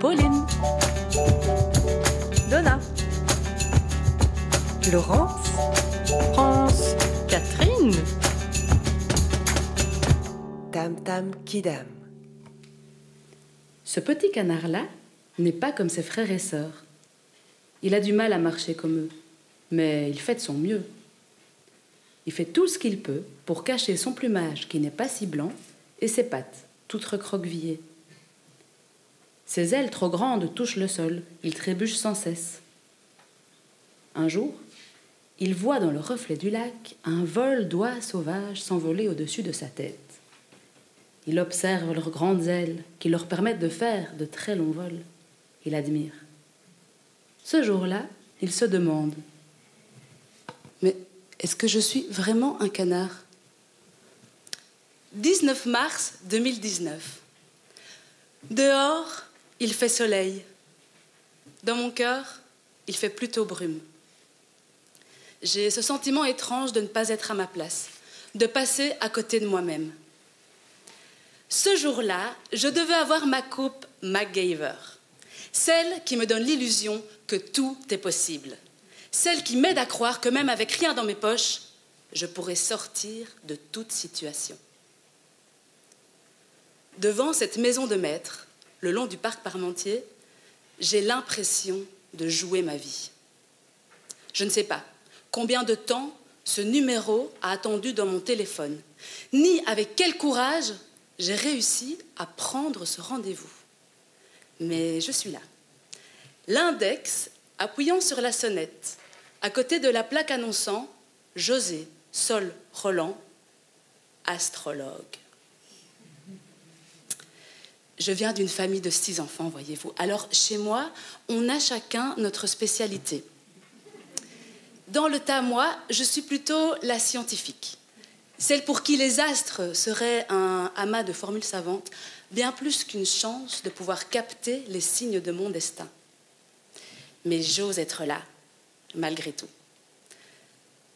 Pauline, Donna, Laurence, France, Catherine, Tam Tam Kidam. Ce petit canard-là n'est pas comme ses frères et sœurs. Il a du mal à marcher comme eux, mais il fait de son mieux. Il fait tout ce qu'il peut pour cacher son plumage qui n'est pas si blanc et ses pattes, toutes recroquevillées. Ses ailes trop grandes touchent le sol, il trébuche sans cesse. Un jour, il voit dans le reflet du lac un vol d'oies sauvages s'envoler au-dessus de sa tête. Il observe leurs grandes ailes qui leur permettent de faire de très longs vols. Il admire. Ce jour-là, il se demande Mais est-ce que je suis vraiment un canard? 19 mars 2019. Dehors, il fait soleil. Dans mon cœur, il fait plutôt brume. J'ai ce sentiment étrange de ne pas être à ma place, de passer à côté de moi-même. Ce jour-là, je devais avoir ma coupe MacGyver, celle qui me donne l'illusion que tout est possible, celle qui m'aide à croire que même avec rien dans mes poches, je pourrais sortir de toute situation. Devant cette maison de maître, le long du parc Parmentier, j'ai l'impression de jouer ma vie. Je ne sais pas combien de temps ce numéro a attendu dans mon téléphone, ni avec quel courage j'ai réussi à prendre ce rendez-vous. Mais je suis là. L'index appuyant sur la sonnette, à côté de la plaque annonçant José Sol Roland, astrologue. Je viens d'une famille de six enfants, voyez-vous. Alors, chez moi, on a chacun notre spécialité. Dans le tas, moi, je suis plutôt la scientifique. Celle pour qui les astres seraient un amas de formules savantes, bien plus qu'une chance de pouvoir capter les signes de mon destin. Mais j'ose être là, malgré tout.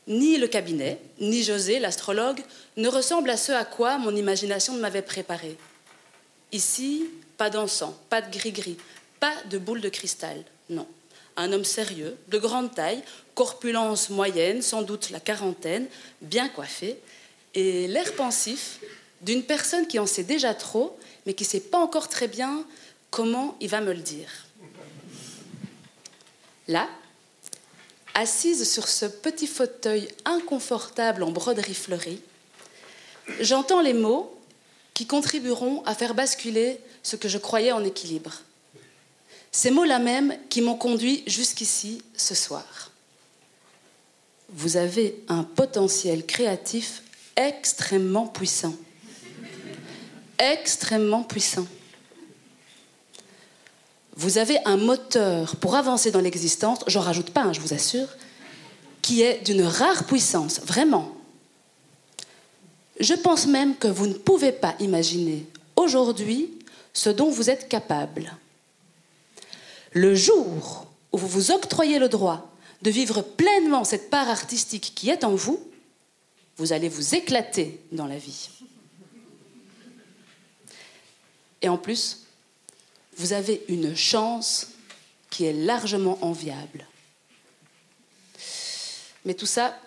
Ni le cabinet, ni José, l'astrologue, ne ressemblent à ce à quoi mon imagination m'avait préparé. Ici, pas d'encens, pas de gris-gris, pas de boule de cristal, non. Un homme sérieux, de grande taille, corpulence moyenne, sans doute la quarantaine, bien coiffé, et l'air pensif d'une personne qui en sait déjà trop, mais qui ne sait pas encore très bien comment il va me le dire. Là, assise sur ce petit fauteuil inconfortable en broderie fleurie, j'entends les mots qui contribueront à faire basculer ce que je croyais en équilibre. Ces mots-là même qui m'ont conduit jusqu'ici ce soir. Vous avez un potentiel créatif extrêmement puissant. Extrêmement puissant. Vous avez un moteur pour avancer dans l'existence, j'en rajoute pas un, je vous assure, qui est d'une rare puissance, vraiment. Je pense même que vous ne pouvez pas imaginer aujourd'hui ce dont vous êtes capable. Le jour où vous vous octroyez le droit de vivre pleinement cette part artistique qui est en vous, vous allez vous éclater dans la vie. Et en plus, vous avez une chance qui est largement enviable. Mais tout ça,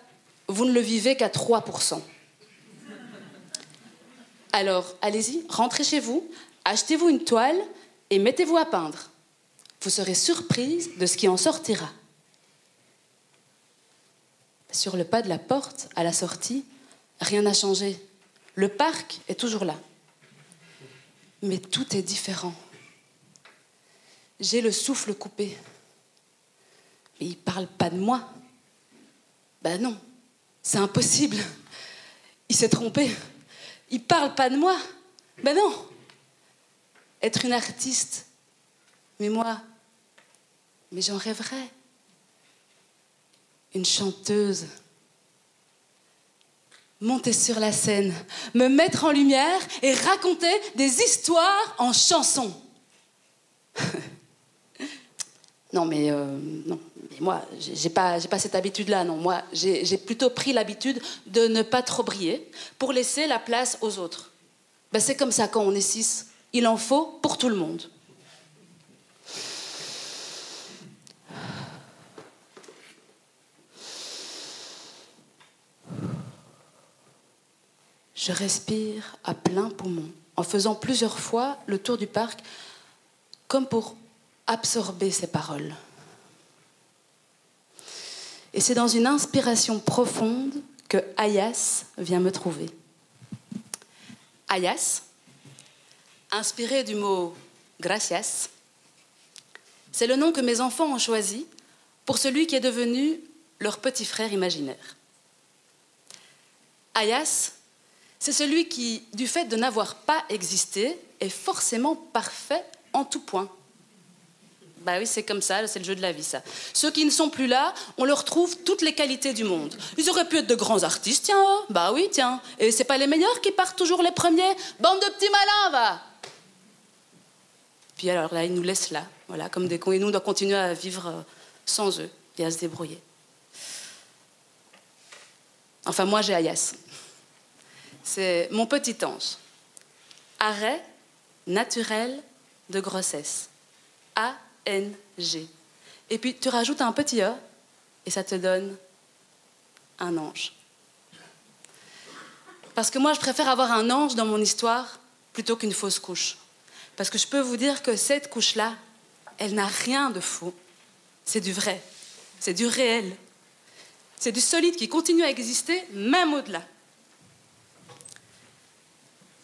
vous ne le vivez qu'à 3%. Alors, allez-y, rentrez chez vous, achetez-vous une toile et mettez-vous à peindre. Vous serez surprise de ce qui en sortira. Sur le pas de la porte, à la sortie, rien n'a changé. Le parc est toujours là. Mais tout est différent. J'ai le souffle coupé. Mais il ne parle pas de moi. Ben non, c'est impossible. Il s'est trompé. Il parle pas de moi. Ben non. Être une artiste, mais moi, mais j'en rêverais. Une chanteuse. Monter sur la scène, me mettre en lumière et raconter des histoires en chansons. non, mais euh, non, moi, j'ai pas, j'ai pas cette habitude-là, non. Moi, j'ai plutôt pris l'habitude de ne pas trop briller pour laisser la place aux autres. Ben, c'est comme ça quand on est six. Il en faut pour tout le monde. Je respire à plein poumon en faisant plusieurs fois le tour du parc comme pour absorber ces paroles. Et c'est dans une inspiration profonde que Ayas vient me trouver. Ayas, inspiré du mot gracias, c'est le nom que mes enfants ont choisi pour celui qui est devenu leur petit frère imaginaire. Ayas, c'est celui qui, du fait de n'avoir pas existé, est forcément parfait en tout point. Bah oui, c'est comme ça, c'est le jeu de la vie, ça. Ceux qui ne sont plus là, on leur trouve toutes les qualités du monde. Ils auraient pu être de grands artistes, tiens, oh. bah oui, tiens. Et c'est pas les meilleurs qui partent toujours les premiers Bande de petits malins, va Puis alors là, ils nous laissent là, voilà, comme des cons. Et nous, on doit continuer à vivre euh, sans eux et à se débrouiller. Enfin, moi, j'ai Ayas. C'est mon petit ange. Arrêt naturel de grossesse. A N-G. Et puis tu rajoutes un petit E et ça te donne un ange. Parce que moi, je préfère avoir un ange dans mon histoire plutôt qu'une fausse couche. Parce que je peux vous dire que cette couche-là, elle n'a rien de faux. C'est du vrai, c'est du réel. C'est du solide qui continue à exister même au-delà.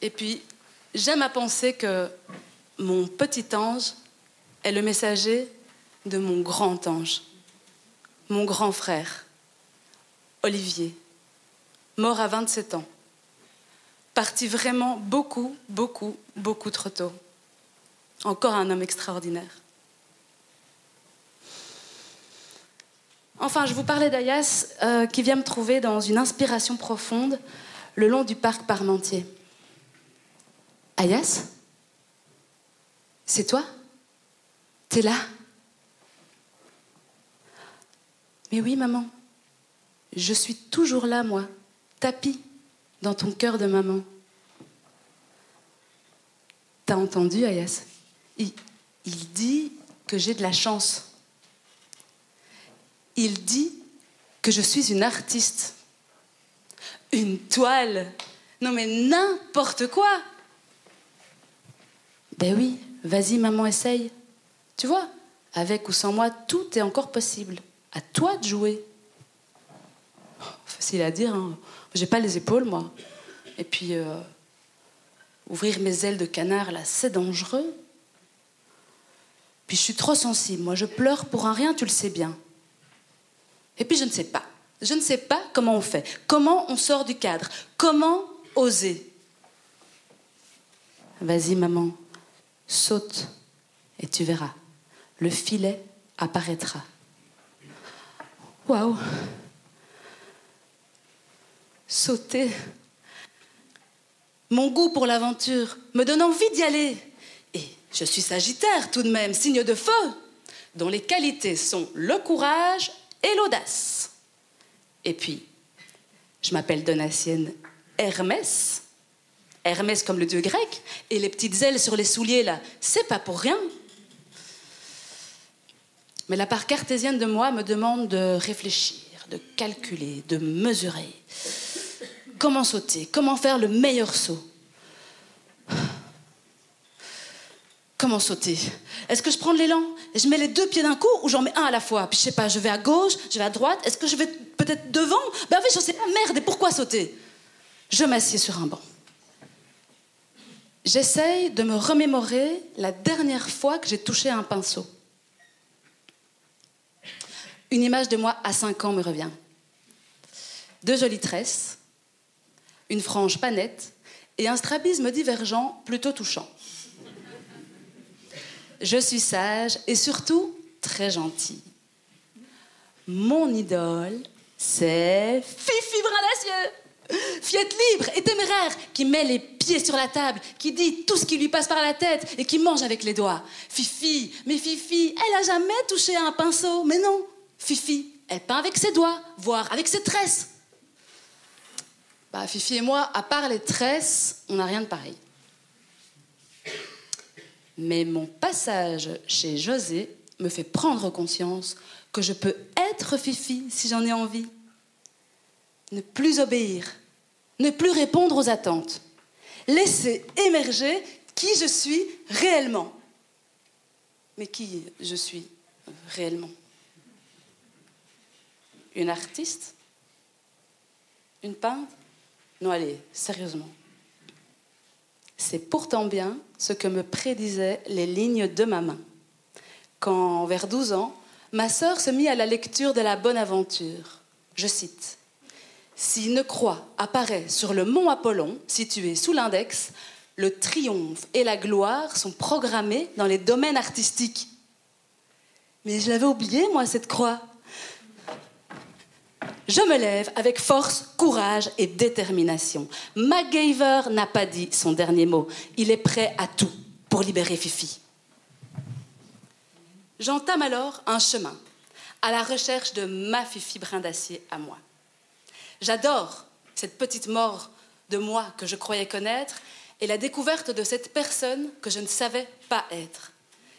Et puis, j'aime à penser que mon petit ange est le messager de mon grand ange, mon grand frère, Olivier, mort à 27 ans, parti vraiment beaucoup, beaucoup, beaucoup trop tôt. Encore un homme extraordinaire. Enfin, je vous parlais d'Ayas euh, qui vient me trouver dans une inspiration profonde le long du parc Parmentier. Ayas C'est toi? T'es là? Mais oui, maman. Je suis toujours là, moi, tapis dans ton cœur de maman. T'as entendu, Ayas? Il, il dit que j'ai de la chance. Il dit que je suis une artiste. Une toile. Non mais n'importe quoi. Ben oui, vas-y maman, essaye. Tu vois, avec ou sans moi, tout est encore possible. À toi de jouer. Facile à dire, hein. j'ai pas les épaules, moi. Et puis, euh, ouvrir mes ailes de canard, là, c'est dangereux. Puis je suis trop sensible, moi, je pleure pour un rien, tu le sais bien. Et puis je ne sais pas. Je ne sais pas comment on fait, comment on sort du cadre, comment oser. Vas-y, maman, saute et tu verras le filet apparaîtra. Waouh Sauter. Mon goût pour l'aventure me donne envie d'y aller. Et je suis Sagittaire tout de même, signe de feu, dont les qualités sont le courage et l'audace. Et puis, je m'appelle Donatienne Hermès. Hermès comme le dieu grec, et les petites ailes sur les souliers là, c'est pas pour rien. Mais la part cartésienne de moi me demande de réfléchir, de calculer, de mesurer. Comment sauter? Comment faire le meilleur saut? Comment sauter? Est-ce que je prends l'élan? Et je mets les deux pieds d'un coup ou j'en mets un à la fois? Puis je sais pas, je vais à gauche, je vais à droite. Est-ce que je vais peut-être devant? Ben oui, je sais pas. Merde, et pourquoi sauter? Je m'assieds sur un banc. J'essaye de me remémorer la dernière fois que j'ai touché un pinceau une image de moi à 5 ans me revient. Deux jolies tresses, une frange pas nette et un strabisme divergent plutôt touchant. Je suis sage et surtout très gentille. Mon idole, c'est Fifi Brindacieux, Fiette libre et téméraire qui met les pieds sur la table, qui dit tout ce qui lui passe par la tête et qui mange avec les doigts. Fifi, mais Fifi, elle a jamais touché un pinceau, mais non, Fifi, elle peint avec ses doigts, voire avec ses tresses. Bah, Fifi et moi, à part les tresses, on n'a rien de pareil. Mais mon passage chez José me fait prendre conscience que je peux être Fifi si j'en ai envie. Ne plus obéir, Ne plus répondre aux attentes. Laisser émerger qui je suis réellement. Mais qui je suis réellement? Une artiste Une peintre Non, allez, sérieusement. C'est pourtant bien ce que me prédisaient les lignes de ma main. Quand, vers 12 ans, ma sœur se mit à la lecture de la Bonne Aventure. Je cite Si une croix apparaît sur le mont Apollon, situé sous l'index, le triomphe et la gloire sont programmés dans les domaines artistiques. Mais je l'avais oublié, moi, cette croix. Je me lève avec force, courage et détermination. MacGyver n'a pas dit son dernier mot. Il est prêt à tout pour libérer Fifi. J'entame alors un chemin à la recherche de ma Fifi brin d'acier à moi. J'adore cette petite mort de moi que je croyais connaître et la découverte de cette personne que je ne savais pas être.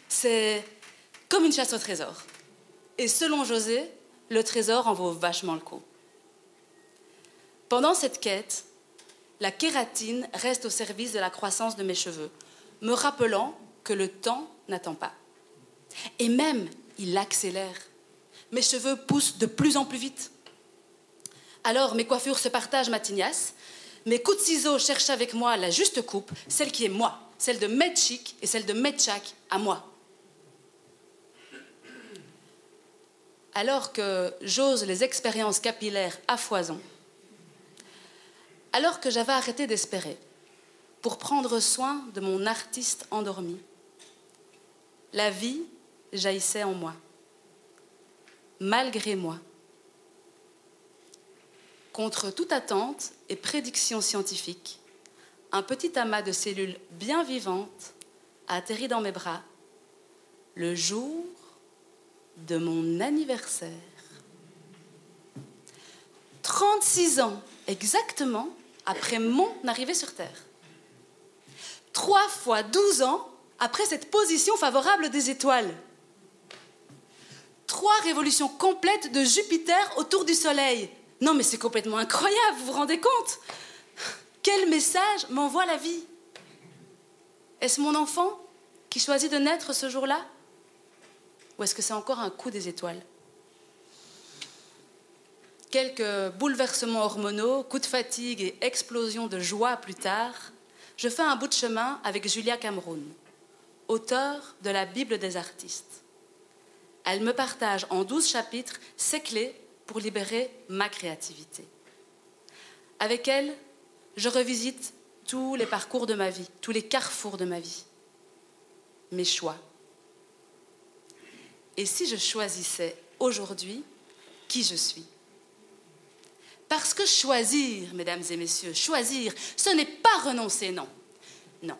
C'est comme une chasse au trésor. Et selon José, le trésor en vaut vachement le coup. Pendant cette quête, la kératine reste au service de la croissance de mes cheveux, me rappelant que le temps n'attend pas. Et même, il accélère. Mes cheveux poussent de plus en plus vite. Alors, mes coiffures se partagent ma tignasse. Mes coups de ciseaux cherchent avec moi la juste coupe, celle qui est moi, celle de Medchik et celle de Medchak à moi. Alors que j'ose les expériences capillaires à foison, alors que j'avais arrêté d'espérer pour prendre soin de mon artiste endormi, la vie jaillissait en moi, malgré moi. Contre toute attente et prédiction scientifique, un petit amas de cellules bien vivantes a atterri dans mes bras le jour de mon anniversaire. 36 ans exactement après mon arrivée sur Terre. Trois fois 12 ans après cette position favorable des étoiles. Trois révolutions complètes de Jupiter autour du Soleil. Non mais c'est complètement incroyable, vous vous rendez compte? Quel message m'envoie la vie? Est-ce mon enfant qui choisit de naître ce jour-là? Ou est-ce que c'est encore un coup des étoiles? Quelques bouleversements hormonaux, coups de fatigue et explosions de joie plus tard, je fais un bout de chemin avec Julia Cameron, auteure de la Bible des artistes. Elle me partage en douze chapitres ses clés pour libérer ma créativité. Avec elle, je revisite tous les parcours de ma vie, tous les carrefours de ma vie, mes choix, et si je choisissais aujourd'hui qui je suis? Parce que choisir, mesdames et messieurs, choisir, ce n'est pas renoncer, non. Non.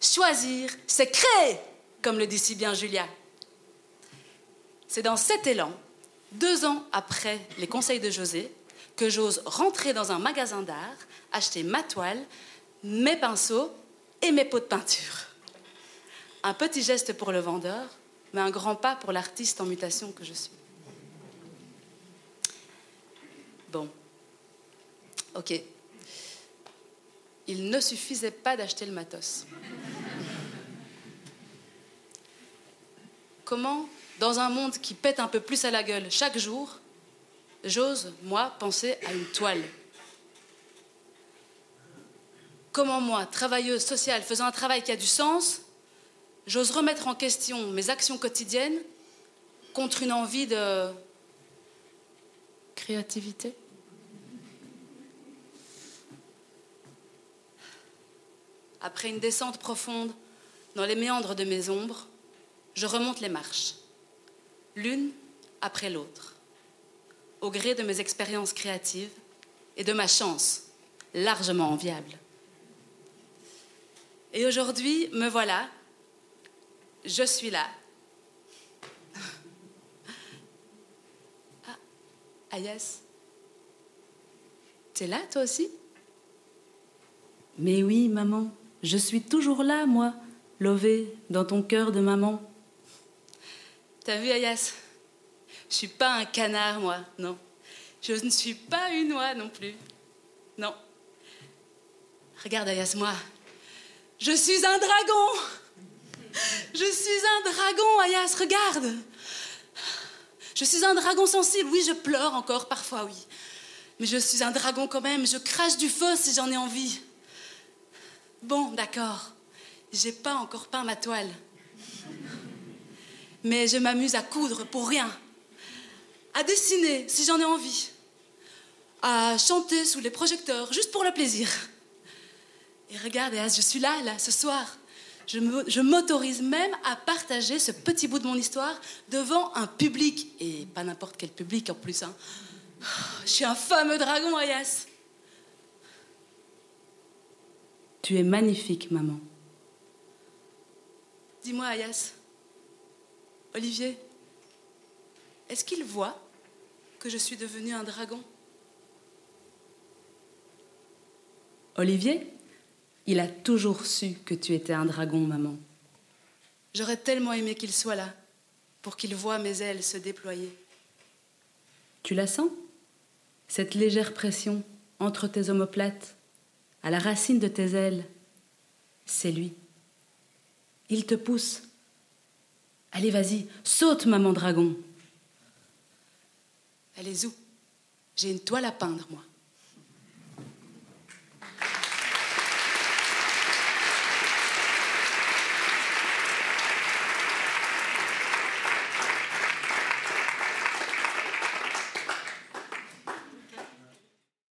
Choisir, c'est créer, comme le dit si bien Julia. C'est dans cet élan, deux ans après les conseils de José, que j'ose rentrer dans un magasin d'art, acheter ma toile, mes pinceaux et mes pots de peinture. Un petit geste pour le vendeur, mais un grand pas pour l'artiste en mutation que je suis. Bon, ok. Il ne suffisait pas d'acheter le matos. Comment, dans un monde qui pète un peu plus à la gueule chaque jour, j'ose, moi, penser à une toile? Comment moi, travailleuse sociale, faisant un travail qui a du sens, j'ose remettre en question mes actions quotidiennes contre une envie de créativité. Après une descente profonde dans les méandres de mes ombres, je remonte les marches, l'une après l'autre, au gré de mes expériences créatives et de ma chance, largement enviable. Et aujourd'hui, me voilà je suis là. Ah, Ayas, t'es là toi aussi? Mais oui, maman, je suis toujours là, moi, lové dans ton cœur de maman. T'as vu, Ayas? Je suis pas un canard, moi, non. Je ne suis pas une oie non plus. Non, Regarde, Ayas, moi. Je suis un dragon. Je suis un dragon, Ayas, regarde. Je suis un dragon sensible. Oui, je pleure encore parfois, oui. Mais je suis un dragon quand même. Je crache du feu si j'en ai envie. Bon, d'accord. J'ai pas encore peint ma toile. Mais je m'amuse à coudre pour rien. À dessiner si j'en ai envie. À chanter sous les projecteurs juste pour le plaisir. Et regarde, je suis là, là, ce soir. Je m'autorise même à partager ce petit bout de mon histoire devant un public, et pas n'importe quel public en plus. Hein. Je suis un fameux dragon, Ayas. Tu es magnifique, maman. Dis-moi, Ayas, Olivier, est-ce qu'il voit que je suis devenue un dragon? Olivier? Il a toujours su que tu étais un dragon, maman. J'aurais tellement aimé qu'il soit là, pour qu'il voie mes ailes se déployer. Tu la sens Cette légère pression entre tes omoplates, à la racine de tes ailes, c'est lui. Il te pousse. Allez, vas-y, saute, maman dragon. Elle est où J'ai une toile à peindre, moi.